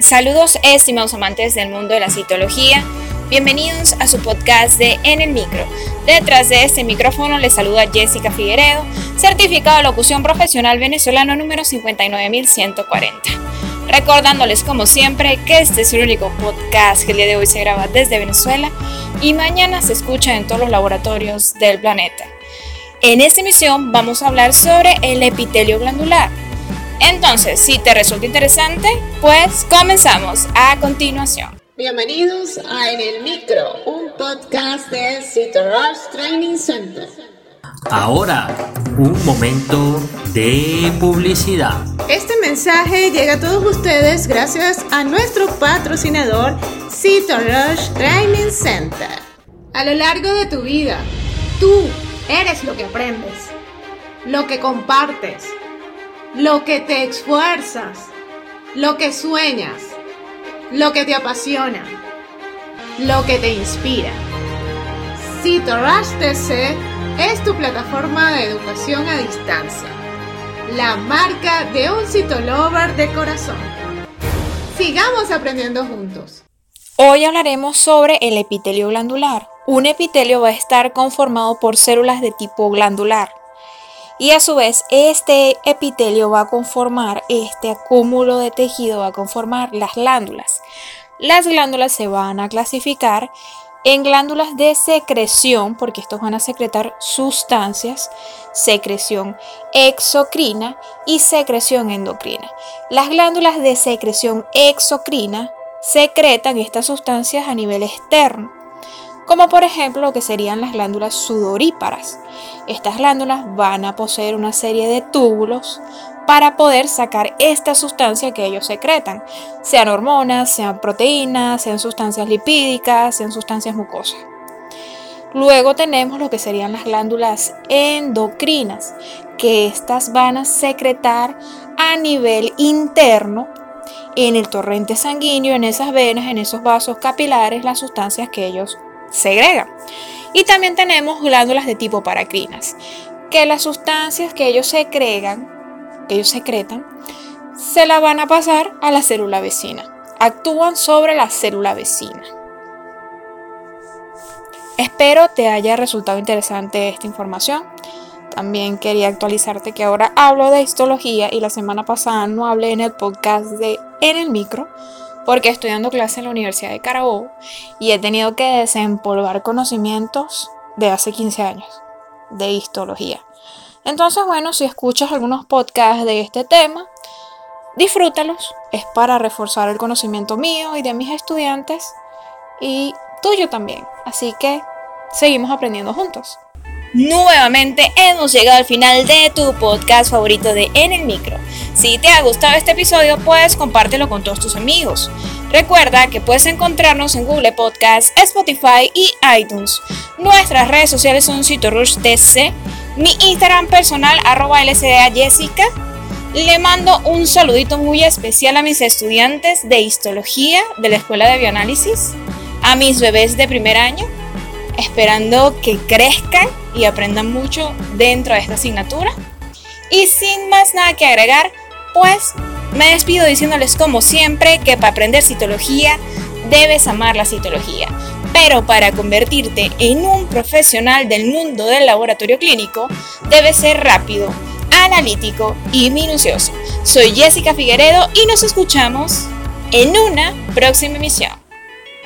Saludos estimados amantes del mundo de la citología. Bienvenidos a su podcast de En el Micro. Detrás de este micrófono les saluda Jessica Figueredo, certificado de locución profesional venezolano número 59140. Recordándoles como siempre que este es el único podcast que el día de hoy se graba desde Venezuela y mañana se escucha en todos los laboratorios del planeta. En esta emisión vamos a hablar sobre el epitelio glandular entonces, si te resulta interesante, pues comenzamos a continuación. Bienvenidos a En el Micro, un podcast de Rush Training Center. Ahora, un momento de publicidad. Este mensaje llega a todos ustedes gracias a nuestro patrocinador Rush Training Center. A lo largo de tu vida, tú eres lo que aprendes, lo que compartes lo que te esfuerzas, lo que sueñas, lo que te apasiona, lo que te inspira. CitoRash TC es tu plataforma de educación a distancia, la marca de un citolover de corazón. Sigamos aprendiendo juntos. Hoy hablaremos sobre el epitelio glandular. Un epitelio va a estar conformado por células de tipo glandular y a su vez, este epitelio va a conformar, este acúmulo de tejido va a conformar las glándulas. Las glándulas se van a clasificar en glándulas de secreción, porque estos van a secretar sustancias, secreción exocrina y secreción endocrina. Las glándulas de secreción exocrina secretan estas sustancias a nivel externo como por ejemplo lo que serían las glándulas sudoríparas. Estas glándulas van a poseer una serie de túbulos para poder sacar esta sustancia que ellos secretan, sean hormonas, sean proteínas, sean sustancias lipídicas, sean sustancias mucosas. Luego tenemos lo que serían las glándulas endocrinas, que estas van a secretar a nivel interno en el torrente sanguíneo, en esas venas, en esos vasos capilares, las sustancias que ellos segrega. Y también tenemos glándulas de tipo paracrinas, que las sustancias que ellos secregan, que ellos secretan, se la van a pasar a la célula vecina. Actúan sobre la célula vecina. Espero te haya resultado interesante esta información. También quería actualizarte que ahora hablo de histología y la semana pasada no hablé en el podcast de En el Micro porque estoy dando clase en la Universidad de Carabobo y he tenido que desempolvar conocimientos de hace 15 años de histología. Entonces, bueno, si escuchas algunos podcasts de este tema, disfrútalos. Es para reforzar el conocimiento mío y de mis estudiantes y tuyo también. Así que seguimos aprendiendo juntos. Nuevamente hemos llegado al final de tu podcast favorito de En el Micro. Si te ha gustado este episodio, puedes compártelo con todos tus amigos. Recuerda que puedes encontrarnos en Google Podcast, Spotify y iTunes. Nuestras redes sociales son CitoRushTC, mi Instagram personal arroba LCDA Jessica. Le mando un saludito muy especial a mis estudiantes de histología de la Escuela de Bioanálisis, a mis bebés de primer año esperando que crezcan y aprendan mucho dentro de esta asignatura. Y sin más nada que agregar, pues me despido diciéndoles como siempre que para aprender citología debes amar la citología. Pero para convertirte en un profesional del mundo del laboratorio clínico, debes ser rápido, analítico y minucioso. Soy Jessica Figueredo y nos escuchamos en una próxima emisión.